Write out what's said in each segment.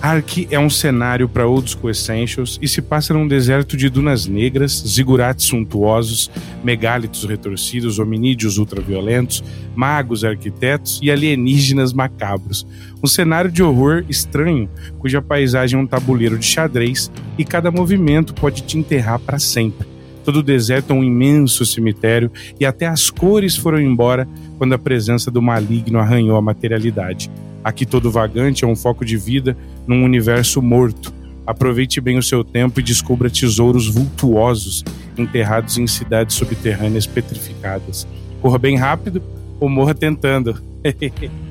Ark é um cenário para Old School Essentials e se passa num deserto de dunas negras, zigurates suntuosos, megálitos retorcidos, hominídeos ultraviolentos, magos arquitetos e alienígenas macabros. Um cenário de horror estranho, cuja paisagem é um tabuleiro de xadrez e cada movimento pode te enterrar para sempre. Todo o deserto é um imenso cemitério e até as cores foram embora quando a presença do maligno arranhou a materialidade. Aqui todo vagante é um foco de vida num universo morto. Aproveite bem o seu tempo e descubra tesouros vultuosos enterrados em cidades subterrâneas petrificadas. Corra bem rápido ou morra tentando.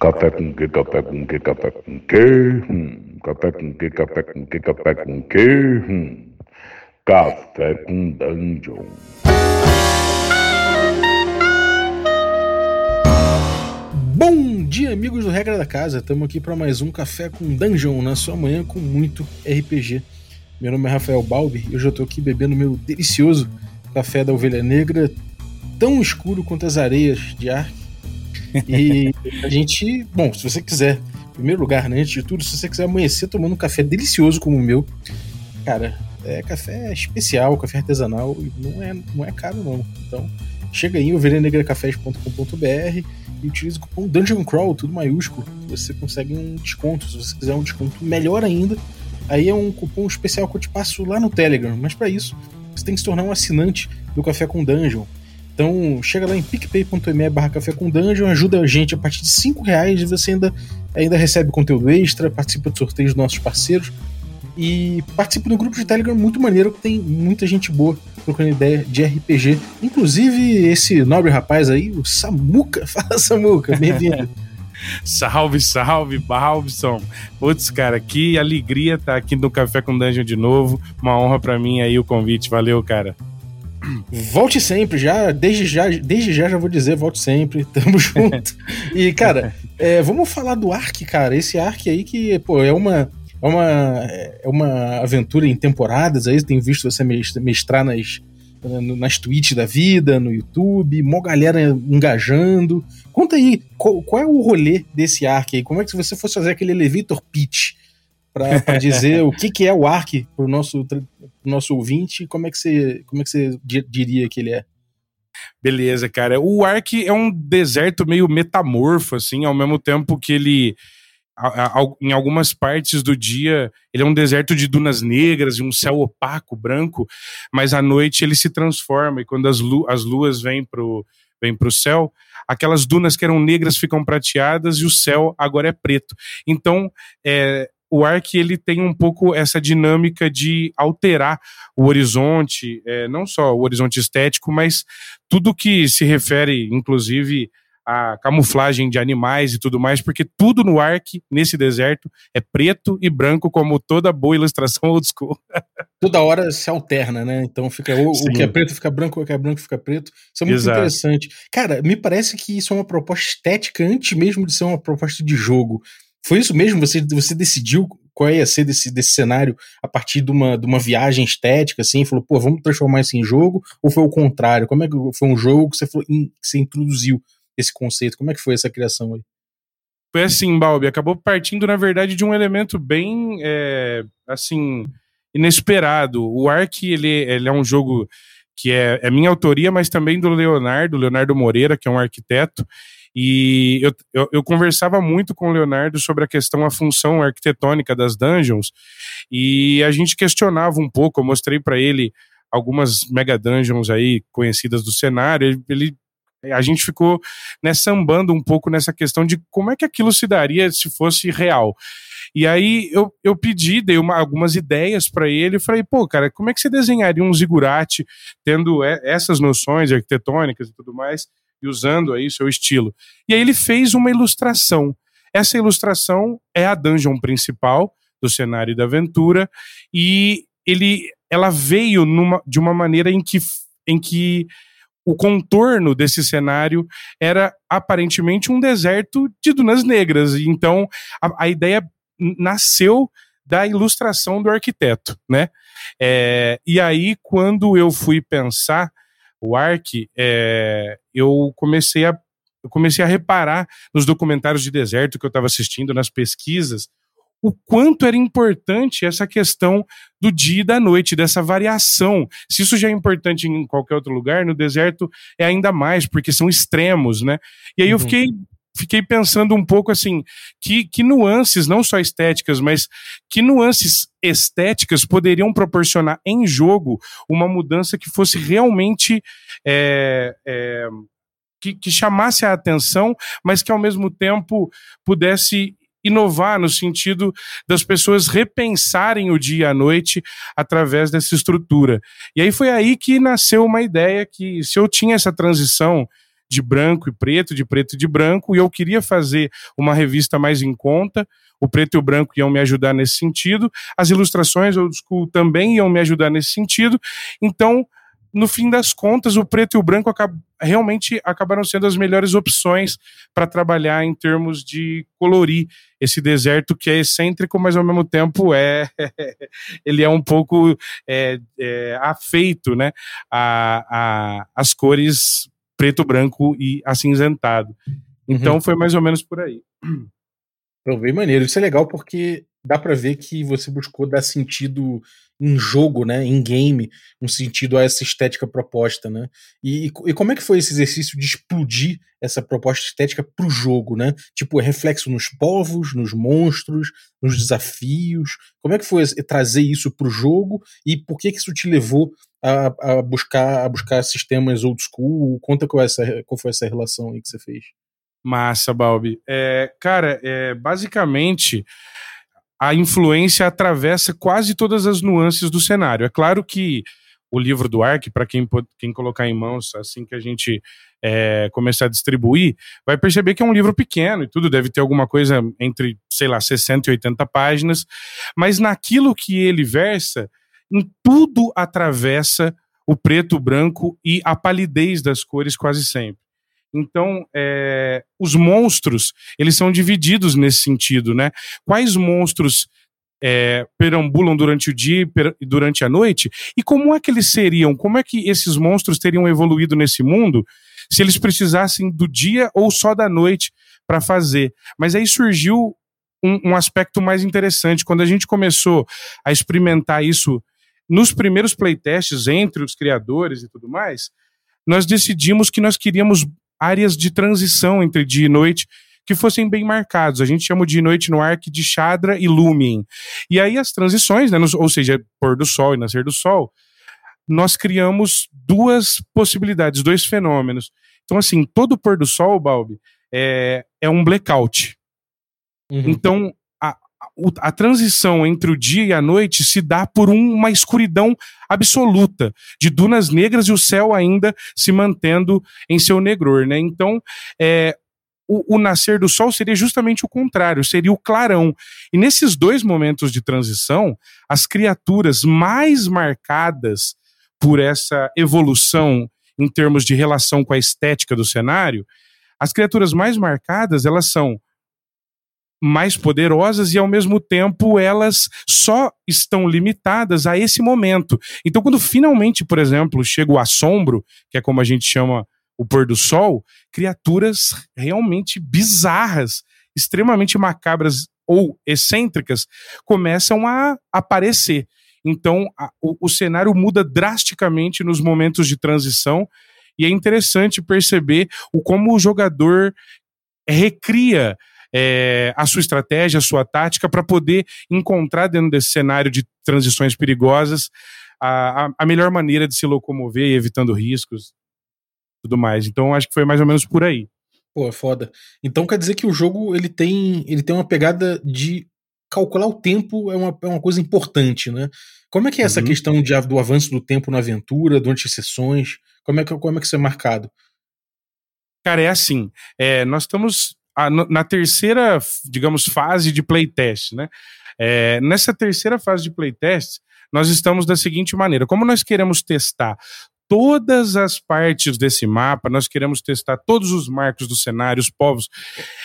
café com que, café com que, café com que, hum. café com que, café com que, café com que, hum. café com dungeon. Amigos do Regra da Casa. Estamos aqui para mais um Café com Dungeon na sua manhã com muito RPG. Meu nome é Rafael Balbi e hoje eu estou aqui bebendo meu delicioso café da Ovelha Negra, tão escuro quanto as areias de Ark. E a gente, bom, se você quiser, em primeiro lugar, né, antes de tudo, se você quiser amanhecer tomando um café delicioso como o meu, cara, é café especial, café artesanal, e não é, não é caro não. Então, chega aí, ovelhanegracafés.com.br utilize o cupom Dungeon Crawl, tudo maiúsculo, você consegue um desconto. Se você quiser um desconto melhor ainda, aí é um cupom especial que eu te passo lá no Telegram. Mas para isso, você tem que se tornar um assinante do Café com Dungeon. Então chega lá em picpay.me barra café com dungeon, ajuda a gente a partir de 5 reais e você ainda, ainda recebe conteúdo extra, participa de sorteios dos nossos parceiros e participa do grupo de Telegram muito maneiro que tem muita gente boa trocando ideia de RPG. Inclusive esse nobre rapaz aí, o Samuca. Fala, Samuca, bem-vindo. salve, salve, Balbson. Putz, cara, que alegria estar tá aqui no Café com Dungeon de novo. Uma honra para mim aí o convite. Valeu, cara. Volte sempre, já, desde já, desde já já vou dizer, volte sempre, tamo junto. e, cara, é, vamos falar do Ark, cara. Esse Ark aí que, pô, é uma, é uma, é uma aventura em temporadas aí, tenho visto você mestrar nas, nas tweets da vida, no YouTube, mó galera engajando. Conta aí, qual, qual é o rolê desse Ark aí? Como é que se você fosse fazer aquele elevator pitch para dizer o que, que é o Ark pro nosso, pro nosso ouvinte, como é que você, como é que você diria que ele é? Beleza, cara. O Ark é um deserto meio metamorfo, assim, ao mesmo tempo que ele em algumas partes do dia ele é um deserto de dunas negras e um céu opaco, branco, mas à noite ele se transforma e quando as, lu as luas vêm pro, vêm pro céu, aquelas dunas que eram negras ficam prateadas e o céu agora é preto. Então, é, o Ark ele tem um pouco essa dinâmica de alterar o horizonte, é, não só o horizonte estético, mas tudo que se refere, inclusive, a camuflagem de animais e tudo mais, porque tudo no Ark, nesse deserto, é preto e branco, como toda boa ilustração old school. Toda hora se alterna, né? Então fica o, o, que é preto fica branco, o que é branco fica preto. Isso é muito Exato. interessante. Cara, me parece que isso é uma proposta estética antes mesmo de ser uma proposta de jogo. Foi isso mesmo? Você, você decidiu qual ia ser desse, desse cenário a partir de uma, de uma viagem estética, assim, falou, pô, vamos transformar isso em jogo? Ou foi o contrário? Como é que foi um jogo que você, falou, que você introduziu esse conceito? Como é que foi essa criação aí? Foi assim, Balbi, acabou partindo, na verdade, de um elemento bem, é, assim, inesperado. O Ark, ele, ele é um jogo que é, é minha autoria, mas também do Leonardo, Leonardo Moreira, que é um arquiteto, e eu, eu, eu, conversava muito com o Leonardo sobre a questão, a função arquitetônica das dungeons, e a gente questionava um pouco, eu mostrei para ele algumas mega dungeons aí conhecidas do cenário, ele, ele a gente ficou né, sambando um pouco nessa questão de como é que aquilo se daria se fosse real. E aí eu, eu pedi, dei uma, algumas ideias para ele e falei, pô, cara, como é que você desenharia um zigurate tendo essas noções arquitetônicas e tudo mais e usando aí seu estilo? E aí ele fez uma ilustração. Essa ilustração é a dungeon principal do cenário da aventura e ele, ela veio numa, de uma maneira em que, em que o contorno desse cenário era aparentemente um deserto de dunas negras. Então a, a ideia nasceu da ilustração do arquiteto, né? É, e aí quando eu fui pensar o Ark, é, eu comecei a eu comecei a reparar nos documentários de deserto que eu estava assistindo, nas pesquisas, o quanto era importante essa questão do dia e da noite, dessa variação. Se isso já é importante em qualquer outro lugar, no deserto é ainda mais, porque são extremos, né? E aí uhum. eu fiquei fiquei pensando um pouco assim, que, que nuances, não só estéticas, mas que nuances estéticas poderiam proporcionar em jogo uma mudança que fosse realmente é, é, que, que, chamasse a atenção, mas que ao mesmo tempo pudesse inovar no sentido das pessoas repensarem o dia e a noite através dessa estrutura. E aí foi aí que nasceu uma ideia que se eu tinha essa transição de branco e preto, de preto e de branco, e eu queria fazer uma revista mais em conta, o preto e o branco iam me ajudar nesse sentido, as ilustrações school também iam me ajudar nesse sentido, então no fim das contas, o preto e o branco realmente acabaram sendo as melhores opções para trabalhar em termos de colorir esse deserto que é excêntrico, mas ao mesmo tempo é ele é um pouco é, é, afeito, né, a, a, as cores preto, branco e acinzentado. Então uhum. foi mais ou menos por aí. Então, bem maneiro. Isso é legal porque dá para ver que você buscou dar sentido em jogo, né, em game, um sentido a essa estética proposta, né? E, e como é que foi esse exercício de explodir essa proposta estética pro jogo, né? Tipo, é reflexo nos povos, nos monstros, nos desafios. Como é que foi trazer isso pro jogo e por que que isso te levou a, a buscar a buscar sistemas old school? Conta qual, é essa, qual foi essa relação aí que você fez. Massa, Balbi. É, cara, é, basicamente a influência atravessa quase todas as nuances do cenário. É claro que o livro do Ark, para quem, quem colocar em mãos assim que a gente é, começar a distribuir, vai perceber que é um livro pequeno e tudo, deve ter alguma coisa entre, sei lá, 60 e 80 páginas, mas naquilo que ele versa, em tudo atravessa o preto, o branco e a palidez das cores quase sempre. Então, é, os monstros, eles são divididos nesse sentido, né? Quais monstros é, perambulam durante o dia e durante a noite? E como é que eles seriam? Como é que esses monstros teriam evoluído nesse mundo se eles precisassem do dia ou só da noite para fazer? Mas aí surgiu um, um aspecto mais interessante. Quando a gente começou a experimentar isso nos primeiros playtests entre os criadores e tudo mais, nós decidimos que nós queríamos áreas de transição entre dia e noite que fossem bem marcados. A gente chama de noite no arc de Chadra e Lumen. E aí as transições, né, ou seja, pôr do sol e nascer do sol, nós criamos duas possibilidades, dois fenômenos. Então, assim, todo pôr do sol, Balbi, é, é um blackout. Uhum. Então, a transição entre o dia e a noite se dá por uma escuridão absoluta, de dunas negras e o céu ainda se mantendo em seu negror, né? Então, é, o, o, nascer do sol seria justamente o contrário, seria o clarão. E nesses dois momentos de transição, as criaturas mais marcadas por essa evolução em termos de relação com a estética do cenário, as criaturas mais marcadas, elas são mais poderosas e ao mesmo tempo elas só estão limitadas a esse momento. Então, quando finalmente, por exemplo, chega o assombro, que é como a gente chama o pôr do sol, criaturas realmente bizarras, extremamente macabras ou excêntricas começam a aparecer. Então, a, o, o cenário muda drasticamente nos momentos de transição e é interessante perceber o como o jogador recria é, a sua estratégia, a sua tática, para poder encontrar dentro desse cenário de transições perigosas a, a, melhor maneira de se locomover, evitando riscos tudo mais. Então acho que foi mais ou menos por aí. Pô, é foda. Então quer dizer que o jogo ele tem, ele tem uma pegada de calcular o tempo é uma, é uma coisa importante, né? Como é que é essa uhum. questão de, do avanço do tempo na aventura, durante as sessões? Como é que, como é que isso é marcado? Cara, é assim. É, nós estamos a, na terceira, digamos, fase de playtest, né? É, nessa terceira fase de playtest, nós estamos da seguinte maneira: como nós queremos testar todas as partes desse mapa, nós queremos testar todos os marcos do cenário, os povos.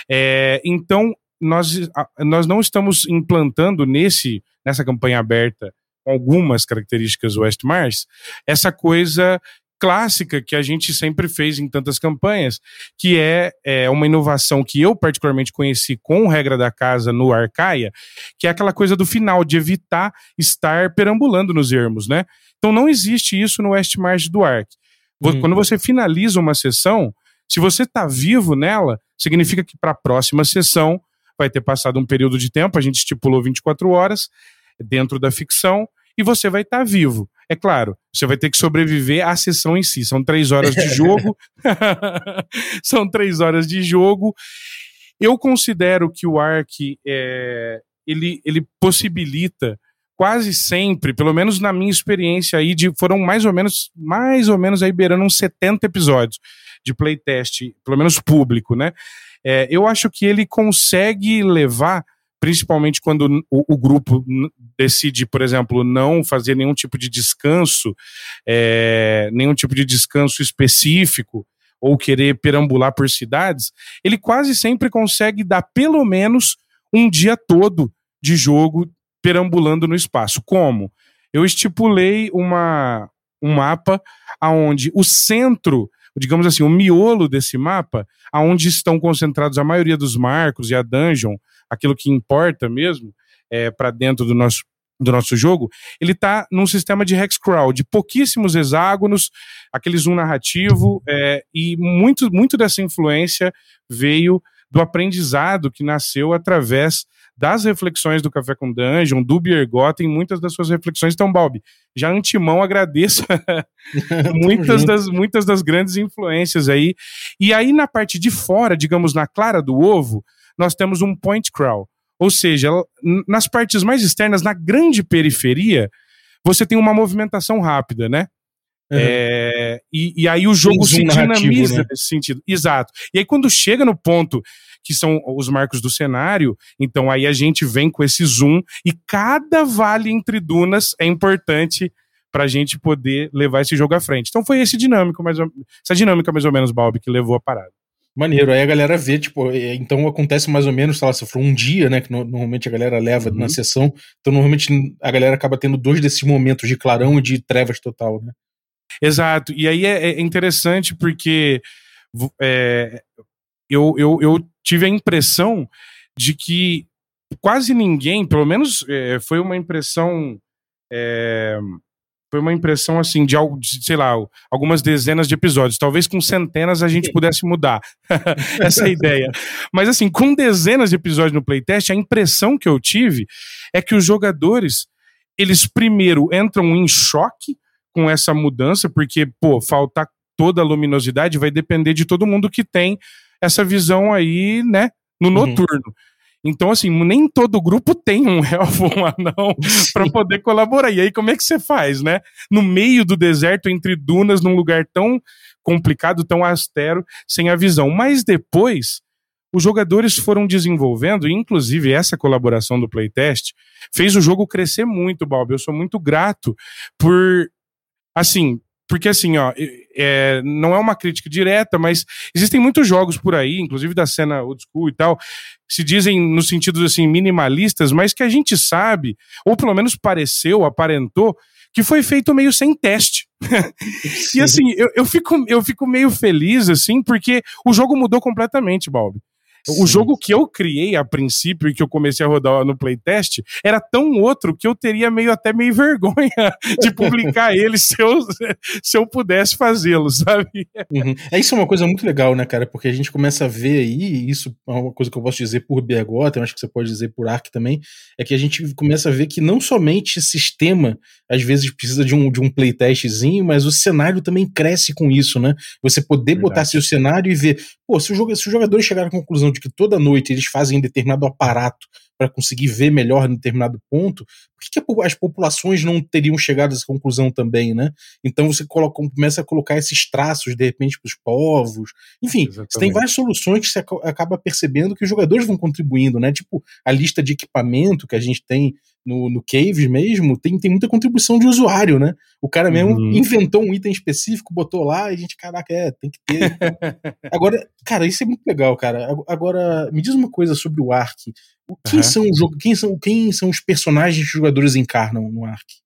É, então, nós, nós não estamos implantando nesse, nessa campanha aberta algumas características West Mars, essa coisa clássica que a gente sempre fez em tantas campanhas, que é, é uma inovação que eu particularmente conheci com regra da casa no Arcaia, que é aquela coisa do final, de evitar estar perambulando nos ermos, né? Então não existe isso no West Margem do Ark. Hum. Quando você finaliza uma sessão, se você está vivo nela, significa que para a próxima sessão vai ter passado um período de tempo, a gente estipulou 24 horas dentro da ficção, e você vai estar tá vivo. É claro, você vai ter que sobreviver à sessão em si. São três horas de jogo. São três horas de jogo. Eu considero que o Ark é, ele, ele possibilita quase sempre, pelo menos na minha experiência aí, de, foram mais ou menos, mais ou menos aí beirando uns 70 episódios de playtest, pelo menos público, né? É, eu acho que ele consegue levar principalmente quando o, o, grupo decide, por exemplo, não fazer nenhum tipo de descanso, é, nenhum tipo de descanso específico, ou querer perambular por cidades, ele quase sempre consegue dar pelo menos um dia todo de jogo perambulando no espaço. Como? Eu estipulei uma, um mapa aonde o centro digamos assim, o miolo desse mapa, aonde estão concentrados a maioria dos marcos e a dungeon, aquilo que importa mesmo é, para dentro do nosso do nosso jogo, ele está num sistema de hexcrawl, de pouquíssimos hexágonos, aquele zoom narrativo, é, e muito, muito dessa influência veio do aprendizado que nasceu através das reflexões do Café com Dungeon, do Biergotten, muitas das suas reflexões. Então, Bob, já antemão agradeço muitas, das, muitas das grandes influências aí. E aí, na parte de fora, digamos, na clara do ovo, nós temos um point crawl. Ou seja, nas partes mais externas, na grande periferia, você tem uma movimentação rápida, né? Uhum. É, e, e, aí o jogo se dinamiza né? nesse sentido. Exato. E aí, quando chega no ponto que são os marcos do cenário, então aí a gente vem com esse zoom e cada vale entre dunas é importante para a gente poder levar esse jogo à frente. Então foi esse dinâmico, mais ou, essa dinâmica mais ou menos, Balbi, que levou a parada. Maneiro, aí a galera vê, tipo, é, então acontece mais ou menos, sei lá, se for um dia, né, que no, normalmente a galera leva uhum. na sessão, então normalmente a galera acaba tendo dois desses momentos de clarão e de trevas total, né? Exato, e aí é, é interessante porque é, eu, eu, eu tive a impressão de que quase ninguém, pelo menos é, foi uma impressão é, foi uma impressão assim de, de, sei lá, algumas dezenas de episódios. Talvez com centenas a gente pudesse mudar essa ideia. Mas assim, com dezenas de episódios no playtest, a impressão que eu tive é que os jogadores eles primeiro entram em choque com essa mudança, porque pô, faltar toda a luminosidade vai depender de todo mundo que tem essa visão aí, né, no uhum. noturno. Uhum. Então, assim, nem todo grupo tem um elfo, um anão, para poder colaborar. E aí, como é que você faz, né? No meio do deserto, entre dunas, num lugar tão complicado, tão austero, sem a visão. Mas depois, os jogadores foram desenvolvendo, inclusive essa colaboração do playtest, fez o jogo crescer muito, Bob. Eu sou muito grato por, assim, porque assim, ó, é, não é uma crítica direta, mas existem muitos jogos por aí, inclusive da cena old school e tal, que se dizem no sentido assim minimalistas, mas que a gente sabe, ou pelo menos pareceu, aparentou, que foi feito meio sem teste. e assim, eu, eu, fico, eu fico meio feliz, assim, porque o jogo mudou completamente, Balbi. O jogo que eu criei a princípio e que eu comecei a rodar no playtest era tão outro que eu teria meio até meio vergonha de publicar ele se eu, se eu pudesse fazê-lo, sabe? Uhum. É isso é uma coisa muito legal, né, cara? Porque a gente começa a ver aí, isso é uma coisa que eu posso dizer por BH, eu acho que você pode dizer por Ark também, é que a gente começa a ver que não somente sistema às vezes precisa de um, de um playtestzinho, mas o cenário também cresce com isso, né? Você poder Verdade. botar seu cenário e ver, pô, se, o, se os jogadores chegarem à conclusão de que toda noite eles fazem determinado aparato para conseguir ver melhor em determinado ponto, por que, que, as populações não teriam chegado a essa conclusão também, né? Então você coloca, começa a colocar esses traços, de repente, para os povos. Enfim, você tem várias soluções que você acaba percebendo que os jogadores vão contribuindo, né? Tipo, a lista de equipamento que a gente tem no, no Caves mesmo, tem, tem muita contribuição de usuário, né? O cara mesmo uhum. inventou um item específico, botou lá e a gente, caraca, é, tem que ter. Agora, cara, isso é muito legal, cara. Agora, me diz uma coisa sobre o Ark. Quem, uhum. são, quem, são, quem são os personagens que os jogadores encarnam no Ark?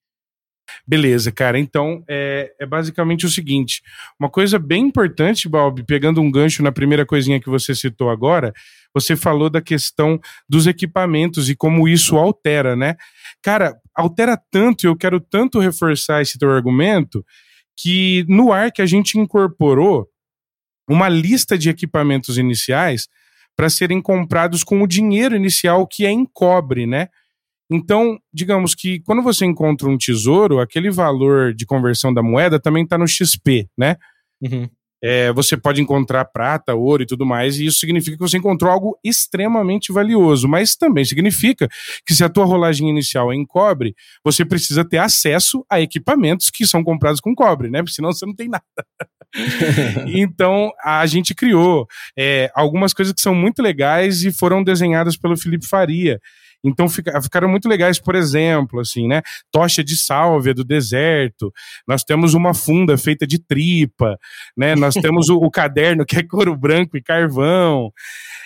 Beleza, cara. Então, é, é, basicamente o seguinte: uma coisa bem importante, Bob, pegando um gancho na primeira coisinha que você citou agora, você falou da questão dos equipamentos e como isso altera, né? Cara, altera tanto, e eu quero tanto reforçar esse teu argumento, que no ar que a gente incorporou uma lista de equipamentos iniciais para serem comprados com o dinheiro inicial que é em cobre, né? Então, digamos que quando você encontra um tesouro, aquele valor de conversão da moeda também está no XP, né? Uhum. É, você pode encontrar prata, ouro e tudo mais, e isso significa que você encontrou algo extremamente valioso, mas também significa que se a tua rolagem inicial é em cobre, você precisa ter acesso a equipamentos que são comprados com cobre, né? Porque senão você não tem nada. então, a gente criou é, algumas coisas que são muito legais e foram desenhadas pelo Felipe Faria. Então fica, ficaram muito legais, por exemplo, assim, né? Tocha de sálvia do deserto. Nós temos uma funda feita de tripa, né? Nós temos o, o caderno que é couro branco e carvão.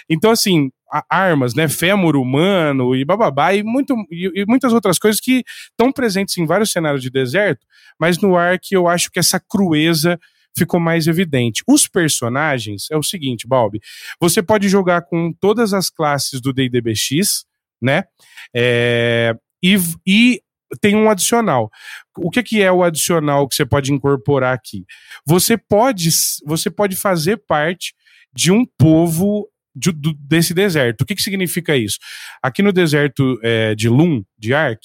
Então, assim, armas, né, fêmur humano e bababá e, muito, e, e muitas outras coisas que estão presentes em vários cenários de deserto, mas no ar que eu acho que essa crueza ficou mais evidente. Os personagens é o seguinte, Balbi, você pode jogar com todas as classes do D&D-BX, né? É, e, e tem um adicional. O que, que é o adicional que você pode incorporar aqui? Você pode, você pode fazer parte de um povo de, do, desse deserto. O que, que significa isso? Aqui no deserto é, de Lum, de Ark,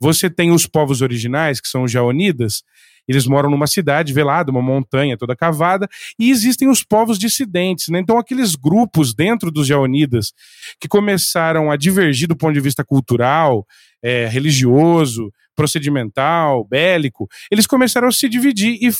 você tem os povos originais, que são os Jaonidas, eles moram numa cidade velada, uma montanha toda cavada, e existem os povos dissidentes, né? Então, aqueles grupos dentro dos Jaonidas que começaram a divergir do ponto de vista cultural, é, religioso, procedimental, bélico, eles começaram a se dividir e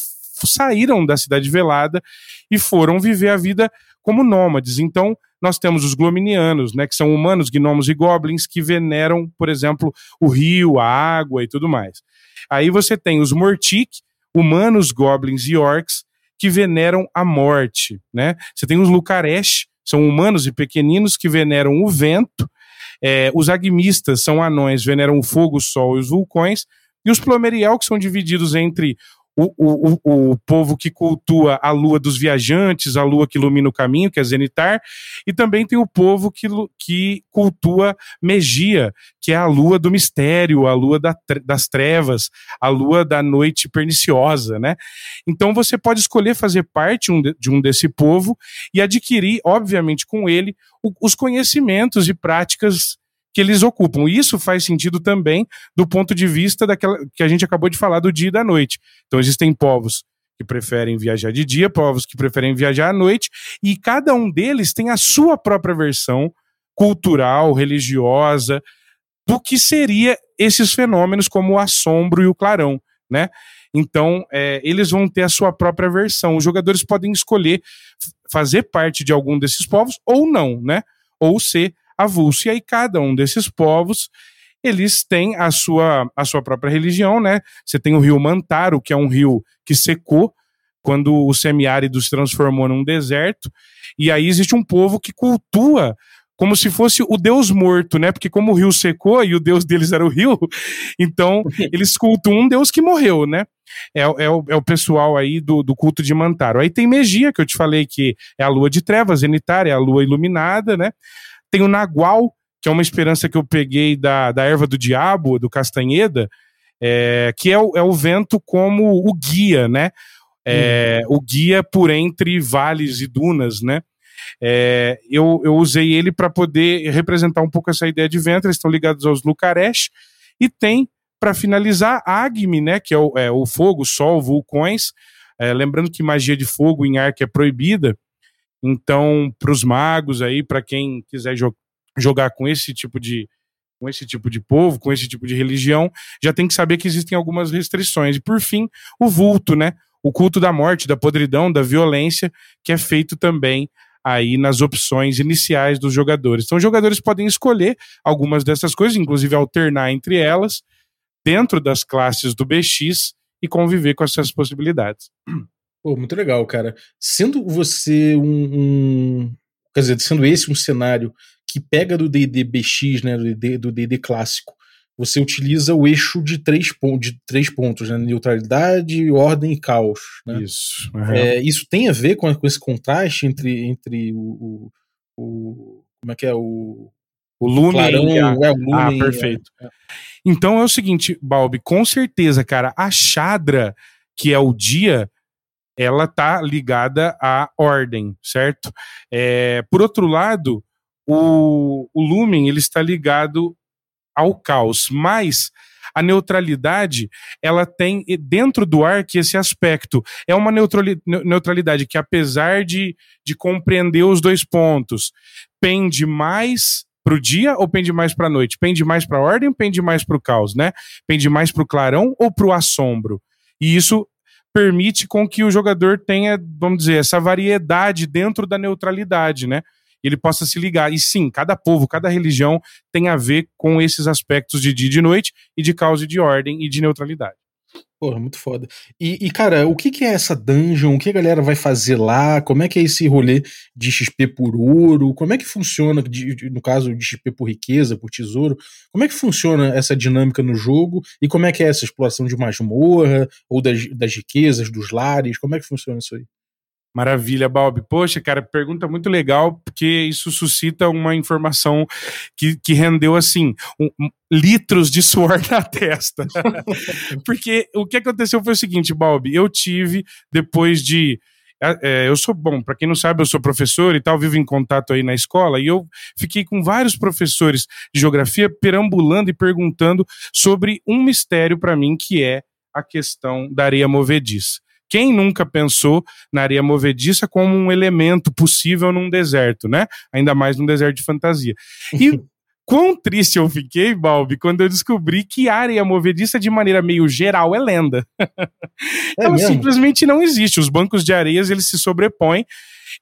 saíram da cidade velada e foram viver a vida como nômades. Então, nós temos os glominianos, né, que são humanos, gnomos e goblins que veneram, por exemplo, o rio, a água e tudo mais. Aí você tem os Mortic, humanos, goblins e orcs, que veneram a morte, né? Você tem os Lucaresh, são humanos e pequeninos que veneram o vento. É, os agmistas são anões, veneram o fogo, o sol e os vulcões. E os Plomeriel, que são divididos entre o, o, o, povo que cultua a lua dos viajantes, a lua que ilumina o caminho, que é Zenitar, e também tem o povo que, que cultua Megia, que é a lua do mistério, a lua da, das trevas, a lua da noite perniciosa, né? Então você pode escolher fazer parte de, um desse povo e adquirir, obviamente, com ele, os conhecimentos e práticas que eles ocupam. Isso faz sentido também do ponto de vista daquela que a gente acabou de falar do dia e da noite. Então existem povos que preferem viajar de dia, povos que preferem viajar à noite, e cada um deles tem a sua própria versão cultural, religiosa, do que seria esses fenômenos como o assombro e o clarão, né? Então, é, eles vão ter a sua própria versão. Os jogadores podem escolher fazer parte de algum desses povos ou não, né? Ou ser avulso. E aí cada um desses povos eles têm a sua, a sua própria religião, né? Você tem o rio Mantaro, que é um rio que secou quando o semiárido se transformou num deserto, e aí existe um povo que cultua como se fosse o deus morto, né? Porque como o rio secou e o deus deles era o rio, então eles cultuam um deus que morreu, né? É, é, o, é o pessoal aí do, do culto de Mantaro. Aí tem Megia, que eu te falei que é a lua de trevas, Zenitar, é a lua iluminada, né? Tem o Nagual, que é uma esperança que eu peguei da, da erva do diabo, do Castanheda, é, que é o, é o vento como o guia, né? É, hum. O guia por entre vales e dunas, né? É, eu, eu usei ele para poder representar um pouco essa ideia de vento. Eles estão ligados aos Lucaresh. E tem, para finalizar, Agni, né? Que é o, é, o fogo, sol, vulcões. É, lembrando que magia de fogo em arco é proibida. Então, para os magos aí, para quem quiser jo jogar com esse tipo de com esse tipo de povo, com esse tipo de religião, já tem que saber que existem algumas restrições. E por fim, o vulto, né? O culto da morte, da podridão, da violência, que é feito também aí nas opções iniciais dos jogadores. Então, os jogadores podem escolher algumas dessas coisas, inclusive alternar entre elas, dentro das classes do BX e conviver com essas possibilidades. Pô, muito legal, cara. Sendo você um, um, Quer dizer, sendo esse um cenário que pega do DD BX, né? Do DD, clássico, você utiliza o eixo de três, de três pontos, né? Neutralidade, ordem e caos. Né? Isso. Uhum. É, isso tem a ver com, com esse contraste entre, entre o, o, o, Como é que é? O. O Lumen. Clarão, a... é, o Lumen ah, perfeito. É, é. Então é o seguinte, Balbi, com certeza, cara, a Chadra, que é o dia, ela tá ligada à ordem, certo? É, por outro lado, o, o Lumen ele está ligado ao caos, mas a neutralidade ela tem dentro do Ark esse aspecto. É uma neutralidade que, apesar de, de compreender os dois pontos, pende mais para o dia ou pende mais para a noite? Pende mais para a ordem ou pende mais para o caos, né? Pende mais para o clarão ou para o assombro? E isso permite com que o jogador tenha, vamos dizer, essa variedade dentro da neutralidade, né? Ele possa se ligar. E sim, cada povo, cada religião tem a ver com esses aspectos de dia e de noite, e de causa e de ordem e de neutralidade. Porra, muito foda. E, e, cara, o que, que é essa dungeon? O que a galera vai fazer lá? Como é que é esse rolê de XP por ouro? Como é que funciona, de, de, no caso de XP por riqueza, por tesouro? Como é que funciona essa dinâmica no jogo? E como é que é essa exploração de masmorra? Ou das, das riquezas, dos lares? Como é que funciona isso aí? Maravilha, Bob. Poxa, cara, pergunta muito legal, porque isso suscita uma informação que, que rendeu, assim, um, um, litros de suor na testa. porque o que aconteceu foi o seguinte, Bob, eu tive, depois de. É eu sou bom, para quem não sabe, eu sou professor e tal, vivo em contato aí na escola, e eu fiquei com vários professores de geografia perambulando e perguntando sobre um mistério para mim que é a questão da areia movediça. Quem nunca pensou na areia movediça como um elemento possível num deserto, né? Ainda mais num deserto de fantasia. E quão triste eu fiquei, Balbi, quando eu descobri que a areia movediça, de maneira meio geral, é lenda. É Ela mesmo? simplesmente não existe. Os bancos de areias, eles se sobrepõem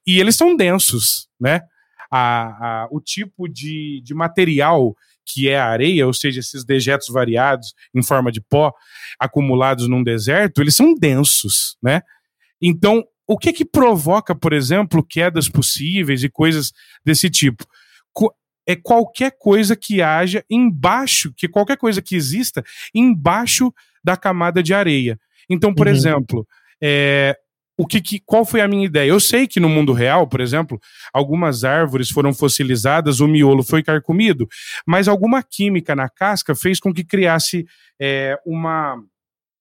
e eles são densos, né? A, a, o tipo de, de material que é a areia, ou seja, esses dejetos variados em forma de pó acumulados num deserto, eles são densos, né? Então, o que que provoca, por exemplo, quedas possíveis e coisas desse tipo? É qualquer coisa que haja embaixo, que qualquer coisa que exista embaixo da camada de areia. Então, por uhum. exemplo, é, o que, que, qual foi a minha ideia? Eu sei que no mundo real, por exemplo, algumas árvores foram fossilizadas, o miolo foi carcomido, mas alguma química na casca fez com que criasse é, uma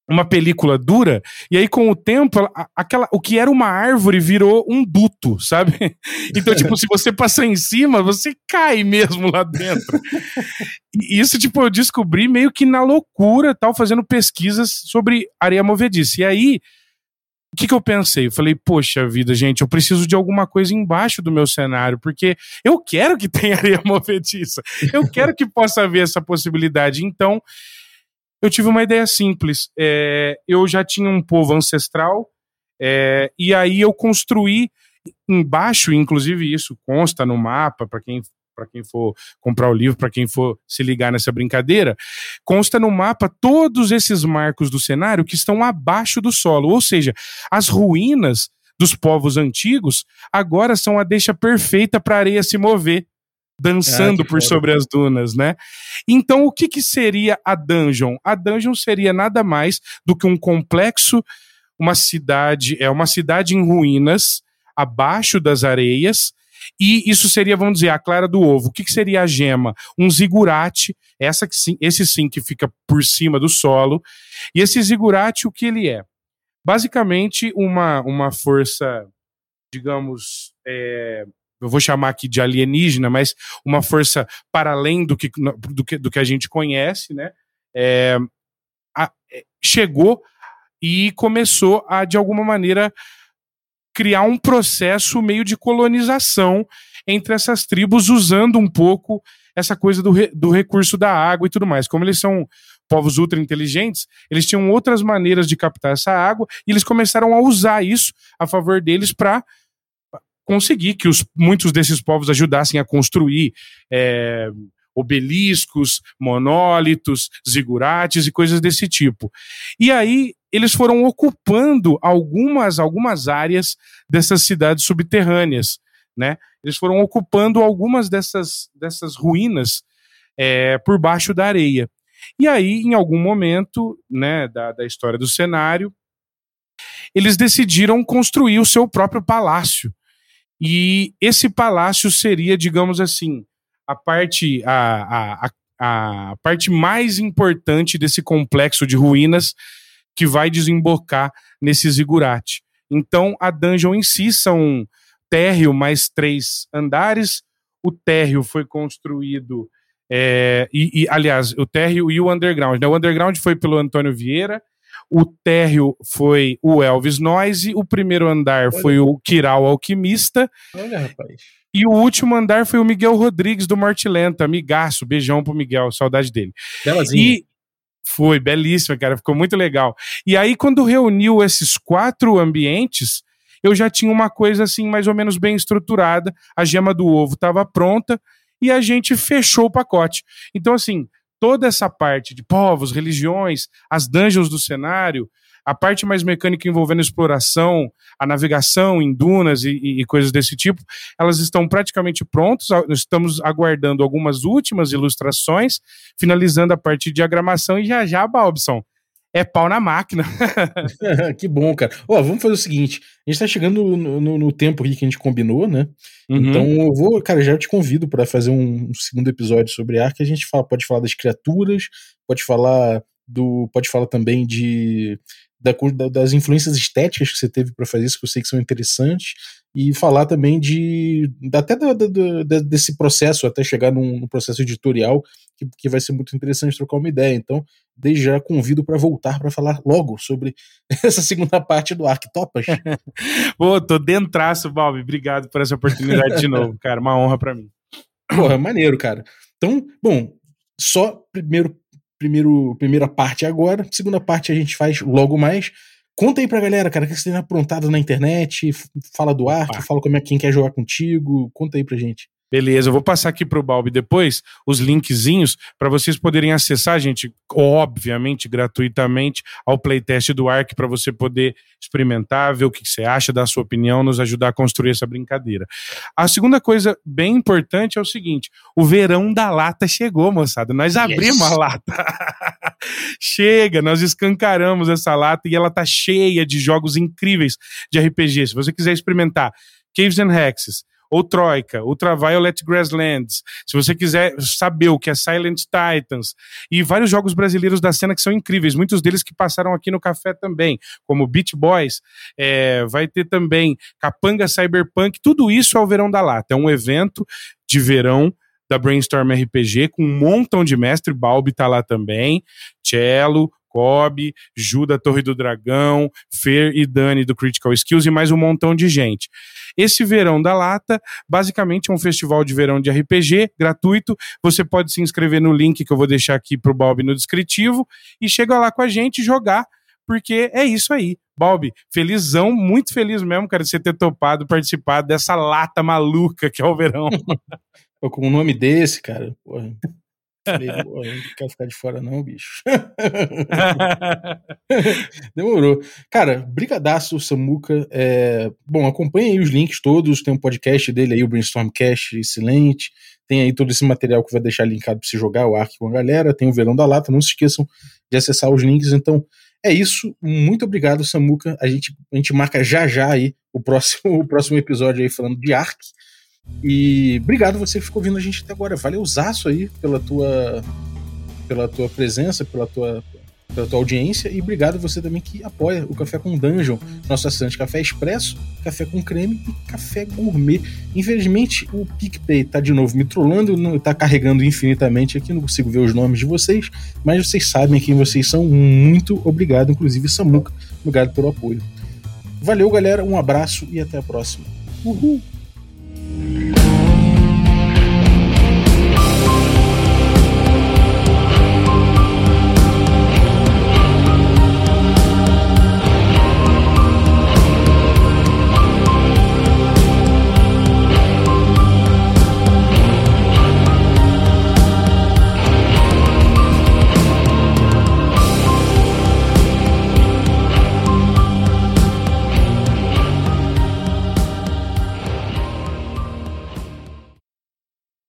uma película dura, e aí com o tempo, aquela, o que era uma árvore virou um duto, sabe? Então, tipo, se você passar em cima, você cai mesmo lá dentro. E isso, tipo, eu descobri meio que na loucura, tal, fazendo pesquisas sobre areia movediça. E aí, o que, que eu pensei? Eu falei, poxa vida, gente, eu preciso de alguma coisa embaixo do meu cenário, porque eu quero que tenha areia movediça. Eu quero que possa haver essa possibilidade. Então, eu tive uma ideia simples. É, eu já tinha um povo ancestral, é, e aí eu construí embaixo, inclusive isso consta no mapa, para quem para quem for comprar o livro, para quem for se ligar nessa brincadeira, consta no mapa todos esses marcos do cenário que estão abaixo do solo, ou seja, as ruínas dos povos antigos agora são a deixa perfeita para a areia se mover, dançando ah, por sobre as dunas, né? Então, o que, que seria a dungeon? A dungeon seria nada mais do que um complexo, uma cidade, é uma cidade em ruínas abaixo das areias, e isso seria, vamos dizer, a clara do ovo. O que, que seria a gema? Um zigurate, essa que sim, esse sim que fica por cima do solo. E esse zigurate, o que ele é? Basicamente, uma, uma força, digamos, é, eu vou chamar aqui de alienígena, mas uma força para além do que, do que, do que a gente conhece, né? É, a, é, chegou e começou a, de alguma maneira, criar um processo meio de colonização entre essas tribos, usando um pouco essa coisa do, re, do recurso da água e tudo mais. Como eles são povos ultra inteligentes, eles tinham outras maneiras de captar essa água e eles começaram a usar isso a favor deles para conseguir que os, muitos desses povos ajudassem a construir é, obeliscos, monólitos, zigurates e coisas desse tipo. E aí eles foram ocupando algumas algumas áreas dessas cidades subterrâneas, né? Eles foram ocupando algumas dessas dessas ruínas é, por baixo da areia. E aí, em algum momento né, da, da história do cenário, eles decidiram construir o seu próprio palácio. E esse palácio seria, digamos assim, a parte, a, a, a, a parte mais importante desse complexo de ruínas que vai desembocar nesse zigurate. Então, a dungeon em si são térreo mais três andares. O térreo foi construído, é, e, e, aliás, o térreo e o underground. Né? O underground foi pelo Antônio Vieira, o térreo foi o Elvis Noise, o primeiro andar Olha. foi o Kiral Alquimista. Olha, rapaz. E o último andar foi o Miguel Rodrigues do Morte Lenta, amigaço, beijão pro Miguel, saudade dele. Belazinho. E foi belíssima, cara, ficou muito legal. E aí quando reuniu esses quatro ambientes, eu já tinha uma coisa assim mais ou menos bem estruturada, a gema do ovo estava pronta e a gente fechou o pacote. Então assim, toda essa parte de povos, religiões, as dungeons do cenário, a parte mais mecânica envolvendo exploração, a navegação em dunas e, e, e coisas desse tipo, elas estão praticamente prontas. Estamos aguardando algumas últimas ilustrações, finalizando a parte de diagramação e já já, Balbson, é pau na máquina. que bom, cara. Ó, vamos fazer o seguinte: a gente tá chegando no, no, no tempo aqui que a gente combinou, né? Uhum. Então eu vou, cara, já te convido para fazer um, um, segundo episódio sobre Ark. A gente fala, pode falar das criaturas, pode falar do. Pode falar também de da, das influências estéticas que você teve para fazer isso, que eu sei que são interessantes, e falar também de até do, do, desse processo, até chegar num, num processo editorial, que, que, vai ser muito interessante trocar uma ideia. Então, desde já convido para voltar para falar logo sobre essa segunda parte do Arc Topas. Pô, tô dentraço, Bob. Obrigado por essa oportunidade de novo, cara. Uma honra para mim. Porra, maneiro, cara. Então, bom, só primeiro primeiro, primeira parte agora, segunda parte a gente faz logo mais. Conta aí pra galera, cara, o que você tem aprontado na internet, fala do arte, fala como é quem quer jogar contigo, conta aí pra gente. Beleza, eu vou passar aqui para o Balbi depois os linkzinhos para vocês poderem acessar, gente, obviamente gratuitamente, ao playtest do Ark para você poder experimentar, ver o que você acha, dar a sua opinião, nos ajudar a construir essa brincadeira. A segunda coisa bem importante é o seguinte: o verão da lata chegou, moçada. Nós abrimos yes. a lata. Chega, nós escancaramos essa lata e ela tá cheia de jogos incríveis de RPG. Se você quiser experimentar Caves and Hexes, ou Troika, Ultraviolet Grasslands, se você quiser saber o que é Silent Titans, e vários jogos brasileiros da cena que são incríveis, muitos deles que passaram aqui no café também, como Beach Boys, é, vai ter também Capanga Cyberpunk, tudo isso é o Verão da Lata, é um evento de verão da Brainstorm RPG, com um montão de mestre, Balbi tá lá também, Cello, Kobe, Ju da Torre do Dragão, Fer e Dani do Critical Skills e mais um montão de gente. Esse Verão da Lata, basicamente é um festival de verão de RPG gratuito. Você pode se inscrever no link que eu vou deixar aqui pro Bob no descritivo e chega lá com a gente jogar, porque é isso aí. Bob, felizão, muito feliz mesmo, cara, de você ter topado participar dessa lata maluca que é o verão. com um nome desse, cara, porra. Falei, não quero ficar de fora não, bicho. Demorou. Cara, brigadaço, Samuca. É... Bom, acompanha aí os links todos, tem um podcast dele aí, o Brainstormcast, excelente. Tem aí todo esse material que vai deixar linkado para você jogar o Ark com a galera, tem o Verão da Lata, não se esqueçam de acessar os links. Então, é isso. Muito obrigado, Samuca. A gente, a gente marca já já aí o próximo, o próximo episódio aí falando de Ark. E obrigado você que ficou ouvindo a gente até agora. Valeu, Zaço aí, pela tua, pela tua presença, pela tua, pela tua audiência. E obrigado você também que apoia o Café com Dungeon, nosso assinante Café Expresso, Café com Creme e Café Gourmet. Infelizmente, o PicPay tá de novo me trollando, tá carregando infinitamente aqui, não consigo ver os nomes de vocês, mas vocês sabem quem vocês são. Muito obrigado, inclusive Samuca. Obrigado pelo apoio. Valeu, galera. Um abraço e até a próxima. Uhul! Thank you.